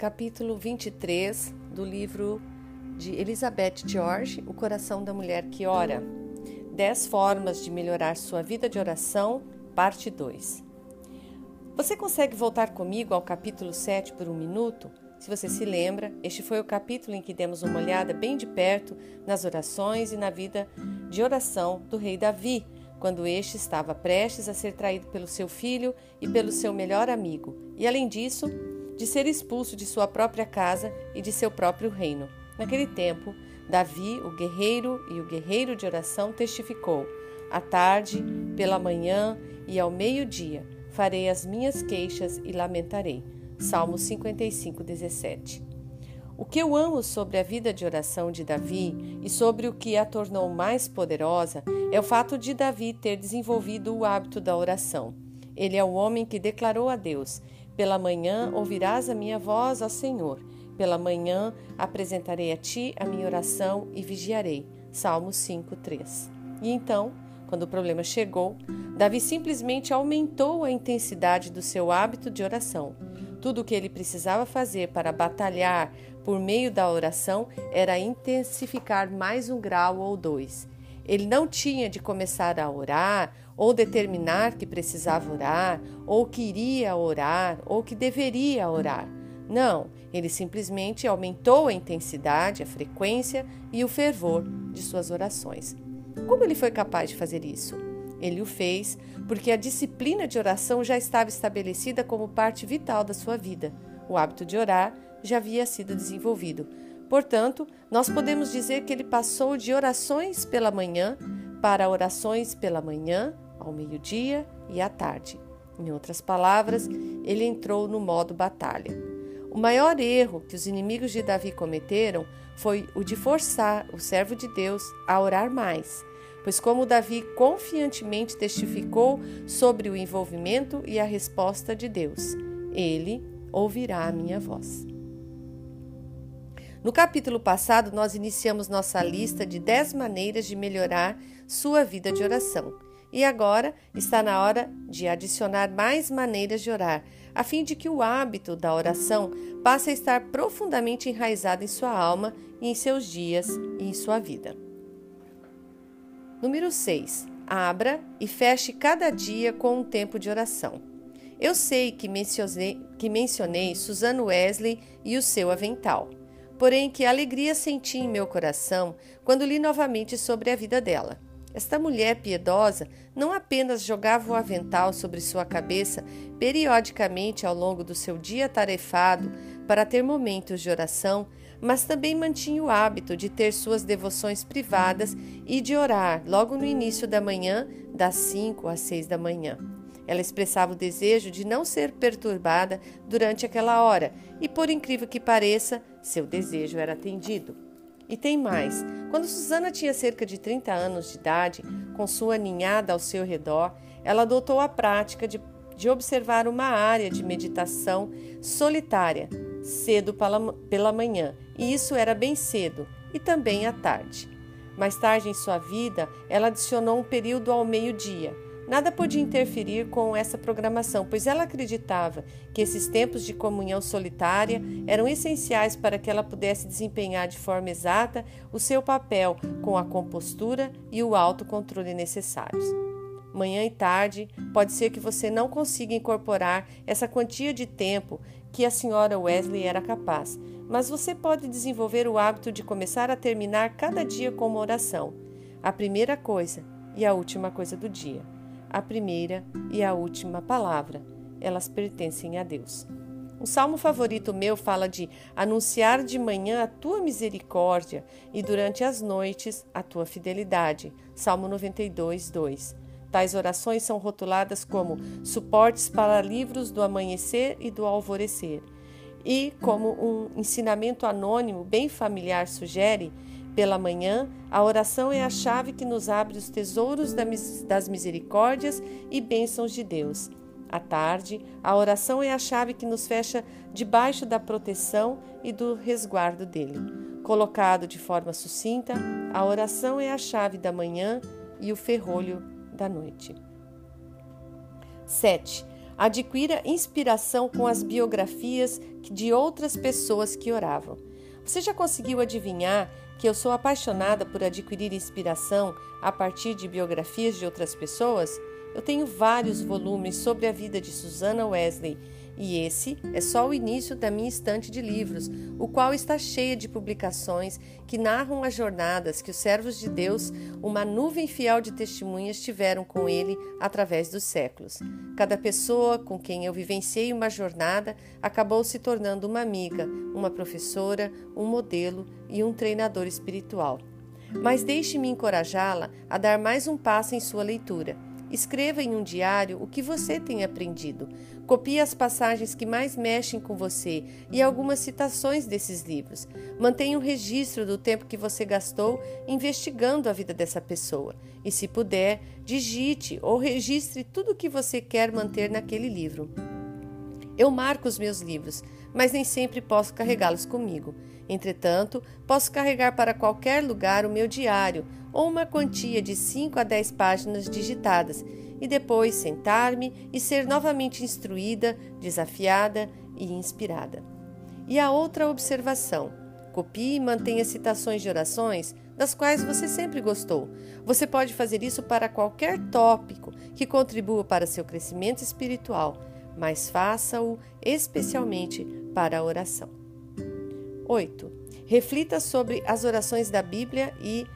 capítulo 23 do livro de Elizabeth George, O Coração da Mulher que Ora. 10 formas de melhorar sua vida de oração, parte 2. Você consegue voltar comigo ao capítulo 7 por um minuto? Se você se lembra, este foi o capítulo em que demos uma olhada bem de perto nas orações e na vida de oração do rei Davi, quando este estava prestes a ser traído pelo seu filho e pelo seu melhor amigo, e além disso, de ser expulso de sua própria casa e de seu próprio reino. Naquele tempo, Davi, o guerreiro e o guerreiro de oração, testificou: À tarde, pela manhã e ao meio-dia farei as minhas queixas e lamentarei. Salmo 55, 17. O que eu amo sobre a vida de oração de Davi e sobre o que a tornou mais poderosa é o fato de Davi ter desenvolvido o hábito da oração. Ele é o homem que declarou a Deus: Pela manhã ouvirás a minha voz, ó Senhor. Pela manhã apresentarei a ti a minha oração e vigiarei. Salmo 5, 3. E então, quando o problema chegou, Davi simplesmente aumentou a intensidade do seu hábito de oração. Tudo o que ele precisava fazer para batalhar por meio da oração era intensificar mais um grau ou dois. Ele não tinha de começar a orar, ou determinar que precisava orar, ou que iria orar, ou que deveria orar. Não, ele simplesmente aumentou a intensidade, a frequência e o fervor de suas orações. Como ele foi capaz de fazer isso? Ele o fez porque a disciplina de oração já estava estabelecida como parte vital da sua vida. O hábito de orar já havia sido desenvolvido. Portanto, nós podemos dizer que ele passou de orações pela manhã para orações pela manhã, ao meio-dia e à tarde. Em outras palavras, ele entrou no modo batalha. O maior erro que os inimigos de Davi cometeram foi o de forçar o servo de Deus a orar mais, pois, como Davi confiantemente testificou sobre o envolvimento e a resposta de Deus, ele ouvirá a minha voz. No capítulo passado, nós iniciamos nossa lista de 10 maneiras de melhorar sua vida de oração. E agora está na hora de adicionar mais maneiras de orar, a fim de que o hábito da oração passe a estar profundamente enraizado em sua alma e em seus dias e em sua vida. Número 6. Abra e feche cada dia com um tempo de oração. Eu sei que mencionei, que mencionei Suzanne Wesley e o seu avental. Porém, que alegria senti em meu coração quando li novamente sobre a vida dela. Esta mulher piedosa não apenas jogava o avental sobre sua cabeça periodicamente ao longo do seu dia tarefado para ter momentos de oração, mas também mantinha o hábito de ter suas devoções privadas e de orar logo no início da manhã, das 5 às 6 da manhã. Ela expressava o desejo de não ser perturbada durante aquela hora, e por incrível que pareça, seu desejo era atendido. E tem mais: quando Susana tinha cerca de 30 anos de idade, com sua ninhada ao seu redor, ela adotou a prática de, de observar uma área de meditação solitária, cedo pela, pela manhã, e isso era bem cedo, e também à tarde. Mais tarde em sua vida, ela adicionou um período ao meio-dia Nada podia interferir com essa programação, pois ela acreditava que esses tempos de comunhão solitária eram essenciais para que ela pudesse desempenhar de forma exata o seu papel com a compostura e o autocontrole necessários. Manhã e tarde, pode ser que você não consiga incorporar essa quantia de tempo que a senhora Wesley era capaz, mas você pode desenvolver o hábito de começar a terminar cada dia com uma oração, a primeira coisa e a última coisa do dia a primeira e a última palavra. Elas pertencem a Deus. O salmo favorito meu fala de anunciar de manhã a tua misericórdia e durante as noites a tua fidelidade. Salmo 92, 2. Tais orações são rotuladas como suportes para livros do amanhecer e do alvorecer. E, como um ensinamento anônimo bem familiar sugere, pela manhã, a oração é a chave que nos abre os tesouros das misericórdias e bênçãos de Deus. À tarde, a oração é a chave que nos fecha debaixo da proteção e do resguardo dele. Colocado de forma sucinta, a oração é a chave da manhã e o ferrolho da noite. 7. Adquira inspiração com as biografias de outras pessoas que oravam. Você já conseguiu adivinhar que eu sou apaixonada por adquirir inspiração a partir de biografias de outras pessoas? Eu tenho vários volumes sobre a vida de Susana Wesley e esse é só o início da minha estante de livros, o qual está cheia de publicações que narram as jornadas que os servos de Deus, uma nuvem fiel de testemunhas, tiveram com ele através dos séculos. Cada pessoa com quem eu vivenciei uma jornada acabou se tornando uma amiga, uma professora, um modelo e um treinador espiritual. Mas deixe-me encorajá-la a dar mais um passo em sua leitura. Escreva em um diário o que você tem aprendido. Copie as passagens que mais mexem com você e algumas citações desses livros. Mantenha um registro do tempo que você gastou investigando a vida dessa pessoa. E, se puder, digite ou registre tudo o que você quer manter naquele livro. Eu marco os meus livros, mas nem sempre posso carregá-los comigo. Entretanto, posso carregar para qualquer lugar o meu diário ou uma quantia de 5 a 10 páginas digitadas e depois sentar-me e ser novamente instruída, desafiada e inspirada. E a outra observação: copie e mantenha citações de orações das quais você sempre gostou. Você pode fazer isso para qualquer tópico que contribua para seu crescimento espiritual, mas faça-o especialmente para a oração. 8. Reflita sobre as orações da Bíblia e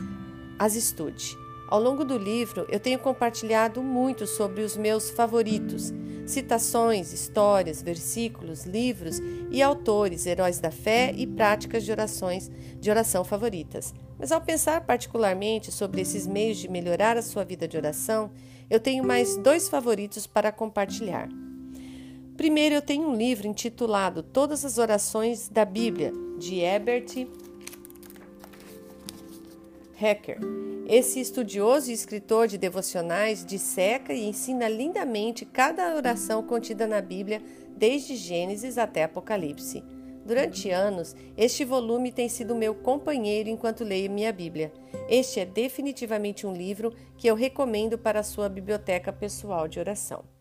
as estude. Ao longo do livro, eu tenho compartilhado muito sobre os meus favoritos, citações, histórias, versículos, livros e autores, heróis da fé e práticas de orações de oração favoritas. Mas ao pensar particularmente sobre esses meios de melhorar a sua vida de oração, eu tenho mais dois favoritos para compartilhar. Primeiro, eu tenho um livro intitulado Todas as Orações da Bíblia, de Herbert Hacker. Esse estudioso e escritor de devocionais disseca e ensina lindamente cada oração contida na Bíblia, desde Gênesis até Apocalipse. Durante anos, este volume tem sido meu companheiro enquanto leio minha Bíblia. Este é definitivamente um livro que eu recomendo para a sua biblioteca pessoal de oração.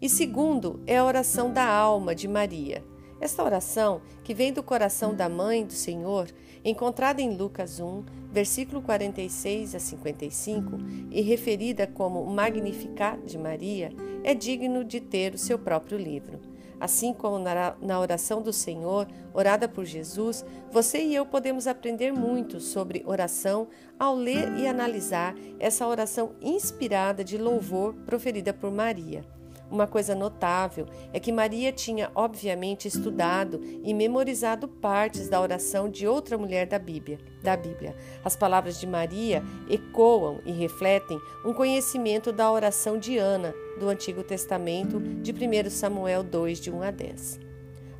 E segundo é a oração da alma de Maria. Esta oração, que vem do coração da mãe do Senhor, encontrada em Lucas 1, versículo 46 a 55, e referida como o Magnificat de Maria, é digno de ter o seu próprio livro. Assim como na oração do Senhor, orada por Jesus, você e eu podemos aprender muito sobre oração ao ler e analisar essa oração inspirada de louvor proferida por Maria. Uma coisa notável é que Maria tinha, obviamente, estudado e memorizado partes da oração de outra mulher da Bíblia. Da Bíblia. As palavras de Maria ecoam e refletem um conhecimento da oração de Ana, do Antigo Testamento, de 1 Samuel 2, de 1 a 10.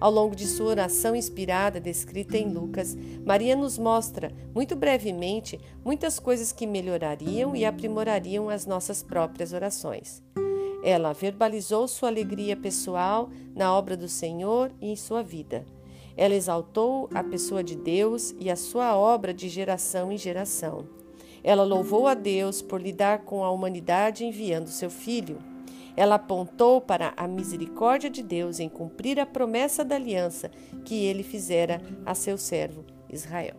Ao longo de sua oração inspirada descrita em Lucas, Maria nos mostra, muito brevemente, muitas coisas que melhorariam e aprimorariam as nossas próprias orações. Ela verbalizou sua alegria pessoal na obra do Senhor e em sua vida. Ela exaltou a pessoa de Deus e a sua obra de geração em geração. Ela louvou a Deus por lidar com a humanidade enviando seu filho. Ela apontou para a misericórdia de Deus em cumprir a promessa da aliança que ele fizera a seu servo Israel.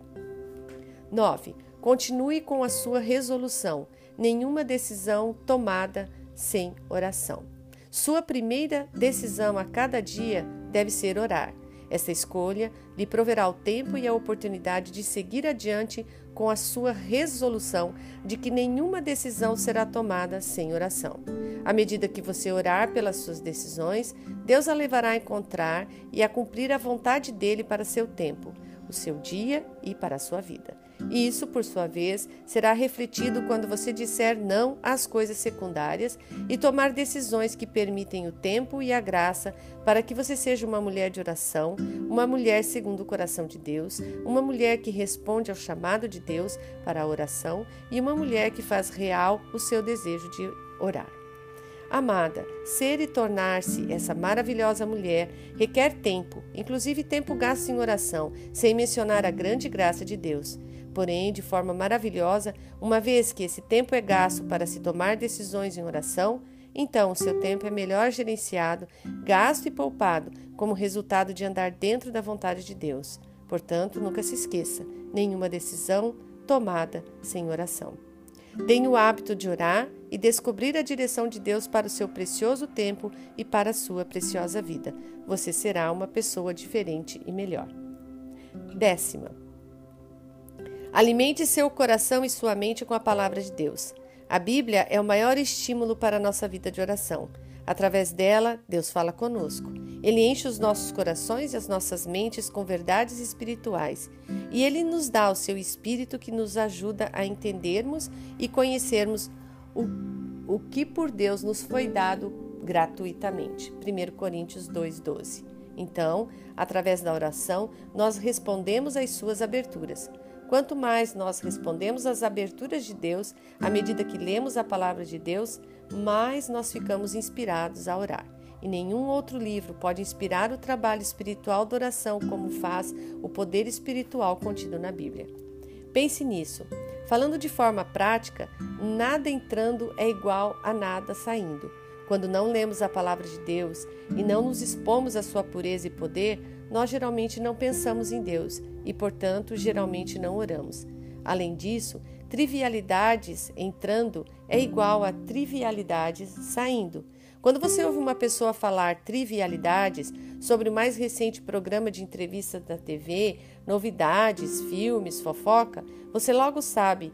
9. Continue com a sua resolução. Nenhuma decisão tomada sem oração. Sua primeira decisão a cada dia deve ser orar. Esta escolha lhe proverá o tempo e a oportunidade de seguir adiante com a sua resolução de que nenhuma decisão será tomada sem oração. À medida que você orar pelas suas decisões, Deus a levará a encontrar e a cumprir a vontade dele para seu tempo, o seu dia e para a sua vida. E isso, por sua vez, será refletido quando você disser não às coisas secundárias e tomar decisões que permitem o tempo e a graça para que você seja uma mulher de oração, uma mulher segundo o coração de Deus, uma mulher que responde ao chamado de Deus para a oração e uma mulher que faz real o seu desejo de orar. Amada, ser e tornar-se essa maravilhosa mulher requer tempo, inclusive tempo gasto em oração, sem mencionar a grande graça de Deus porém, de forma maravilhosa, uma vez que esse tempo é gasto para se tomar decisões em oração, então o seu tempo é melhor gerenciado, gasto e poupado como resultado de andar dentro da vontade de Deus. Portanto, nunca se esqueça: nenhuma decisão tomada sem oração. Tenha o hábito de orar e descobrir a direção de Deus para o seu precioso tempo e para a sua preciosa vida. Você será uma pessoa diferente e melhor. Décima. Alimente seu coração e sua mente com a palavra de Deus. A Bíblia é o maior estímulo para a nossa vida de oração. Através dela, Deus fala conosco. Ele enche os nossos corações e as nossas mentes com verdades espirituais. E ele nos dá o seu espírito que nos ajuda a entendermos e conhecermos o, o que por Deus nos foi dado gratuitamente. 1 Coríntios 2,12. Então, através da oração, nós respondemos às suas aberturas. Quanto mais nós respondemos às aberturas de Deus, à medida que lemos a palavra de Deus, mais nós ficamos inspirados a orar. E nenhum outro livro pode inspirar o trabalho espiritual da oração como faz o poder espiritual contido na Bíblia. Pense nisso. Falando de forma prática, nada entrando é igual a nada saindo. Quando não lemos a palavra de Deus e não nos expomos à sua pureza e poder, nós geralmente não pensamos em Deus e, portanto, geralmente não oramos. Além disso, trivialidades entrando é igual a trivialidades saindo. Quando você ouve uma pessoa falar trivialidades sobre o mais recente programa de entrevista da TV, novidades, filmes, fofoca, você logo sabe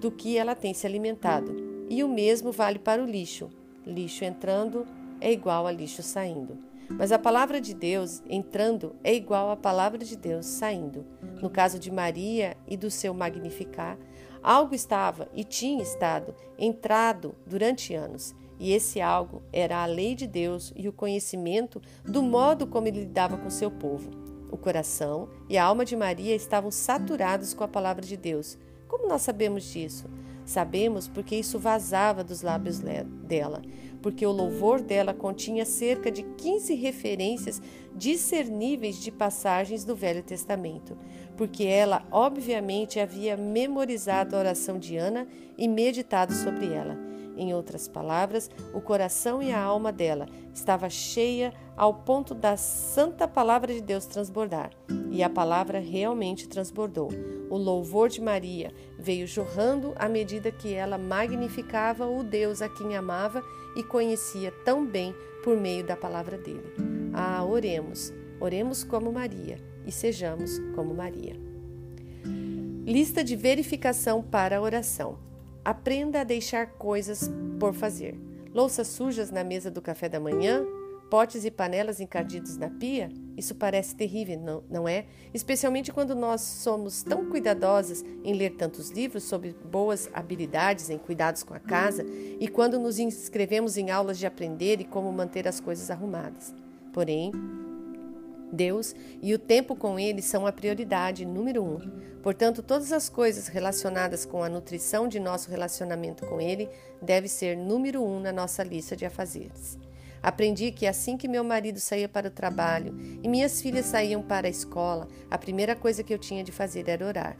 do que ela tem se alimentado. E o mesmo vale para o lixo. Lixo entrando é igual a lixo saindo. Mas a palavra de Deus entrando é igual à palavra de Deus saindo. No caso de Maria e do seu magnificar, algo estava e tinha estado entrado durante anos, e esse algo era a lei de Deus e o conhecimento do modo como ele lidava com seu povo. O coração e a alma de Maria estavam saturados com a palavra de Deus. Como nós sabemos disso? Sabemos porque isso vazava dos lábios dela porque o louvor dela continha cerca de 15 referências discerníveis de passagens do Velho Testamento, porque ela obviamente havia memorizado a oração de Ana e meditado sobre ela. Em outras palavras, o coração e a alma dela estava cheia ao ponto da santa palavra de Deus transbordar. E a palavra realmente transbordou. O louvor de Maria veio jorrando à medida que ela magnificava o Deus a quem amava e conhecia tão bem por meio da palavra dele. Ah, oremos, oremos como Maria e sejamos como Maria. Lista de verificação para a oração. Aprenda a deixar coisas por fazer. Louças sujas na mesa do café da manhã, potes e panelas encardidos na pia? Isso parece terrível, não, não é? Especialmente quando nós somos tão cuidadosas em ler tantos livros sobre boas habilidades em cuidados com a casa e quando nos inscrevemos em aulas de aprender e como manter as coisas arrumadas. Porém, Deus e o tempo com Ele são a prioridade número um. Portanto, todas as coisas relacionadas com a nutrição de nosso relacionamento com Ele deve ser número um na nossa lista de afazeres. Aprendi que assim que meu marido saía para o trabalho e minhas filhas saíam para a escola, a primeira coisa que eu tinha de fazer era orar.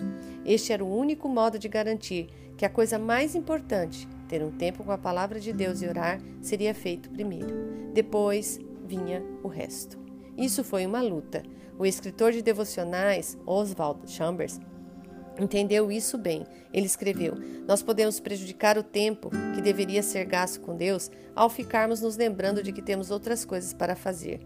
Este era o único modo de garantir que a coisa mais importante, ter um tempo com a palavra de Deus e orar, seria feito primeiro. Depois vinha o resto. Isso foi uma luta. O escritor de devocionais, Oswald Chambers, entendeu isso bem. Ele escreveu: Nós podemos prejudicar o tempo que deveria ser gasto com Deus ao ficarmos nos lembrando de que temos outras coisas para fazer.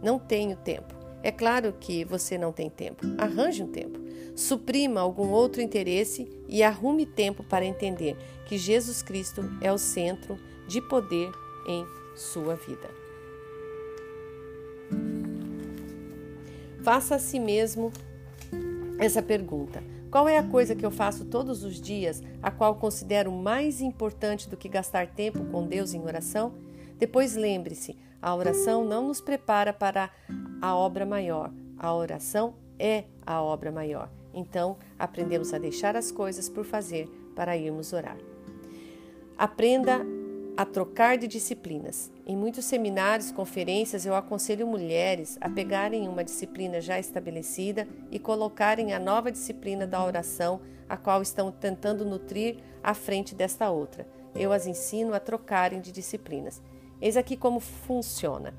Não tenho tempo. É claro que você não tem tempo. Arranje um tempo. Suprima algum outro interesse e arrume tempo para entender que Jesus Cristo é o centro de poder em sua vida. Faça a si mesmo essa pergunta: qual é a coisa que eu faço todos os dias, a qual considero mais importante do que gastar tempo com Deus em oração? Depois lembre-se: a oração não nos prepara para a obra maior, a oração é a obra maior. Então, aprendemos a deixar as coisas por fazer para irmos orar. Aprenda a trocar de disciplinas. Em muitos seminários, conferências, eu aconselho mulheres a pegarem uma disciplina já estabelecida e colocarem a nova disciplina da oração, a qual estão tentando nutrir à frente desta outra. eu as ensino a trocarem de disciplinas. Eis aqui como funciona.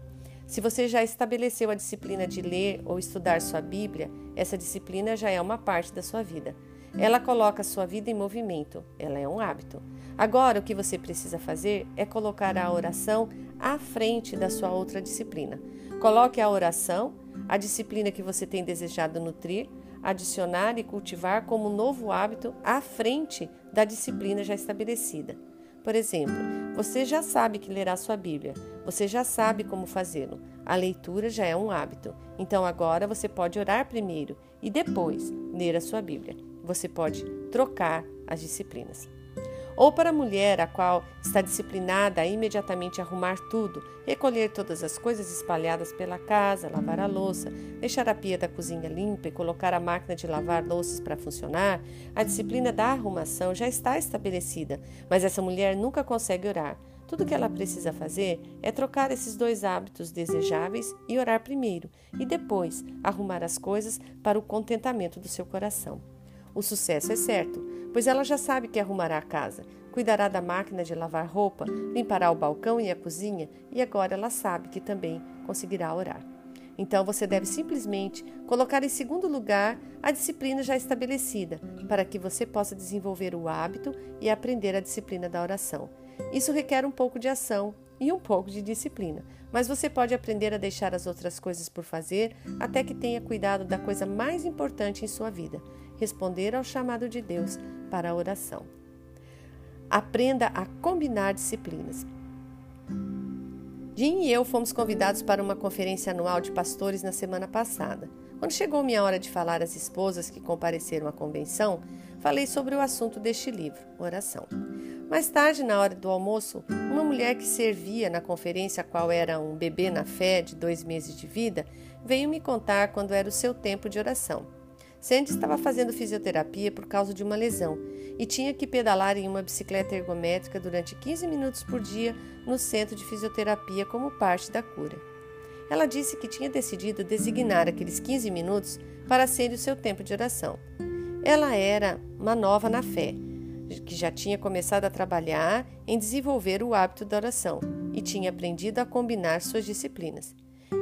Se você já estabeleceu a disciplina de ler ou estudar sua Bíblia, essa disciplina já é uma parte da sua vida. Ela coloca sua vida em movimento, ela é um hábito. Agora, o que você precisa fazer é colocar a oração à frente da sua outra disciplina. Coloque a oração, a disciplina que você tem desejado nutrir, adicionar e cultivar como um novo hábito à frente da disciplina já estabelecida. Por exemplo, você já sabe que lerá sua Bíblia, você já sabe como fazê-lo. A leitura já é um hábito, então agora você pode orar primeiro e depois ler a sua Bíblia. Você pode trocar as disciplinas. Ou para a mulher, a qual está disciplinada a imediatamente arrumar tudo, recolher todas as coisas espalhadas pela casa, lavar a louça, deixar a pia da cozinha limpa e colocar a máquina de lavar louças para funcionar, a disciplina da arrumação já está estabelecida, mas essa mulher nunca consegue orar. Tudo que ela precisa fazer é trocar esses dois hábitos desejáveis e orar primeiro, e depois arrumar as coisas para o contentamento do seu coração. O sucesso é certo, pois ela já sabe que arrumará a casa, cuidará da máquina de lavar roupa, limpará o balcão e a cozinha, e agora ela sabe que também conseguirá orar. Então você deve simplesmente colocar em segundo lugar a disciplina já estabelecida, para que você possa desenvolver o hábito e aprender a disciplina da oração. Isso requer um pouco de ação e um pouco de disciplina, mas você pode aprender a deixar as outras coisas por fazer até que tenha cuidado da coisa mais importante em sua vida: responder ao chamado de Deus para a oração. Aprenda a combinar disciplinas. Jim e eu fomos convidados para uma conferência anual de pastores na semana passada. Quando chegou minha hora de falar às esposas que compareceram à convenção, falei sobre o assunto deste livro, Oração. Mais tarde, na hora do almoço, uma mulher que servia na conferência, a qual era um bebê na fé de dois meses de vida, veio me contar quando era o seu tempo de oração. Sandy estava fazendo fisioterapia por causa de uma lesão e tinha que pedalar em uma bicicleta ergométrica durante 15 minutos por dia no centro de fisioterapia como parte da cura. Ela disse que tinha decidido designar aqueles 15 minutos para serem o seu tempo de oração. Ela era uma nova na fé que já tinha começado a trabalhar em desenvolver o hábito da oração e tinha aprendido a combinar suas disciplinas.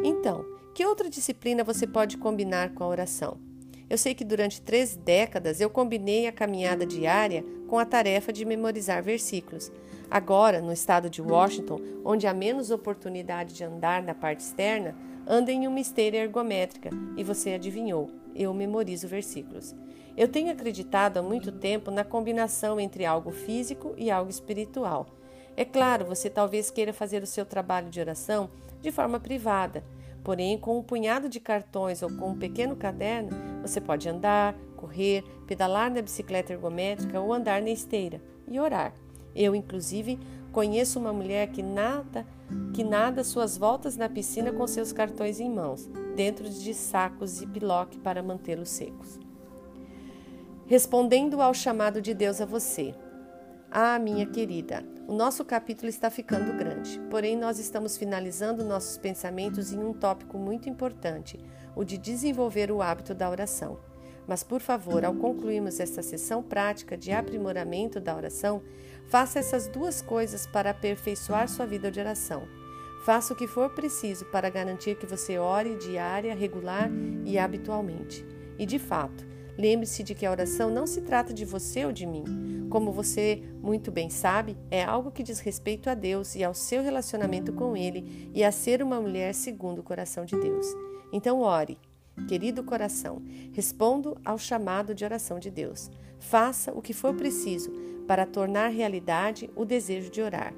Então, que outra disciplina você pode combinar com a oração? Eu sei que durante três décadas eu combinei a caminhada diária com a tarefa de memorizar versículos. Agora, no estado de Washington, onde há menos oportunidade de andar na parte externa, anda em uma esteira ergométrica e você adivinhou, eu memorizo versículos. Eu tenho acreditado há muito tempo na combinação entre algo físico e algo espiritual. É claro, você talvez queira fazer o seu trabalho de oração de forma privada, porém, com um punhado de cartões ou com um pequeno caderno, você pode andar, correr, pedalar na bicicleta ergométrica ou andar na esteira e orar. Eu, inclusive, conheço uma mulher que nada que nada suas voltas na piscina com seus cartões em mãos, dentro de sacos e piloque para mantê-los secos respondendo ao chamado de Deus a você. Ah, minha querida, o nosso capítulo está ficando grande, porém nós estamos finalizando nossos pensamentos em um tópico muito importante, o de desenvolver o hábito da oração. Mas, por favor, ao concluirmos esta sessão prática de aprimoramento da oração, faça essas duas coisas para aperfeiçoar sua vida de oração. Faça o que for preciso para garantir que você ore diária, regular e habitualmente. E, de fato, Lembre-se de que a oração não se trata de você ou de mim. Como você muito bem sabe, é algo que diz respeito a Deus e ao seu relacionamento com Ele e a ser uma mulher segundo o coração de Deus. Então, ore. Querido coração, respondo ao chamado de oração de Deus. Faça o que for preciso para tornar realidade o desejo de orar.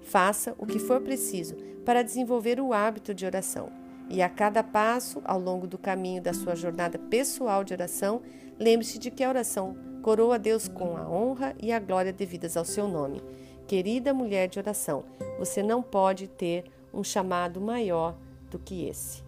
Faça o que for preciso para desenvolver o hábito de oração. E a cada passo, ao longo do caminho da sua jornada pessoal de oração, lembre-se de que a oração coroa Deus com a honra e a glória devidas ao seu nome. Querida mulher de oração, você não pode ter um chamado maior do que esse.